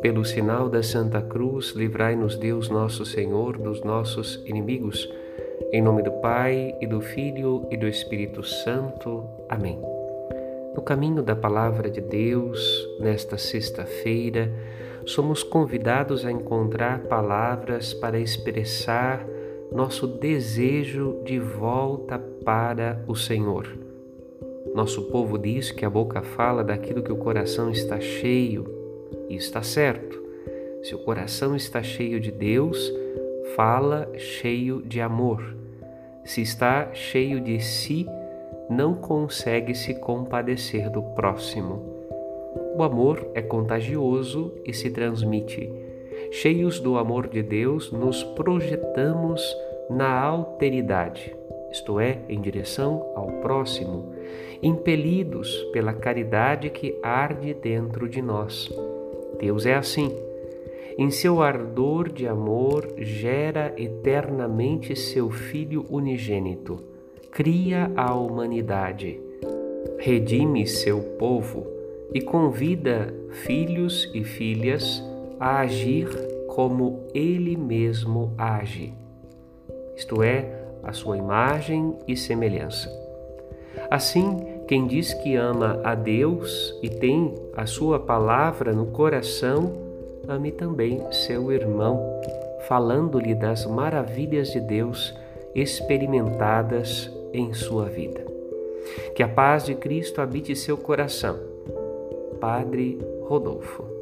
Pelo sinal da Santa Cruz, livrai-nos Deus nosso Senhor dos nossos inimigos. Em nome do Pai e do Filho e do Espírito Santo. Amém. No caminho da palavra de Deus, nesta sexta-feira, somos convidados a encontrar palavras para expressar nosso desejo de volta para o Senhor. Nosso povo diz que a boca fala daquilo que o coração está cheio e está certo. Se o coração está cheio de Deus, fala cheio de amor. Se está cheio de si, não consegue se compadecer do próximo. O amor é contagioso e se transmite. Cheios do amor de Deus, nos projetamos na alteridade, isto é, em direção ao próximo, impelidos pela caridade que arde dentro de nós. Deus é assim. Em seu ardor de amor, gera eternamente seu Filho unigênito, cria a humanidade, redime seu povo e convida filhos e filhas a agir como ele mesmo age, isto é, a sua imagem e semelhança. Assim, quem diz que ama a Deus e tem a sua palavra no coração, ame também seu irmão, falando-lhe das maravilhas de Deus experimentadas em sua vida. Que a paz de Cristo habite seu coração. Padre Rodolfo.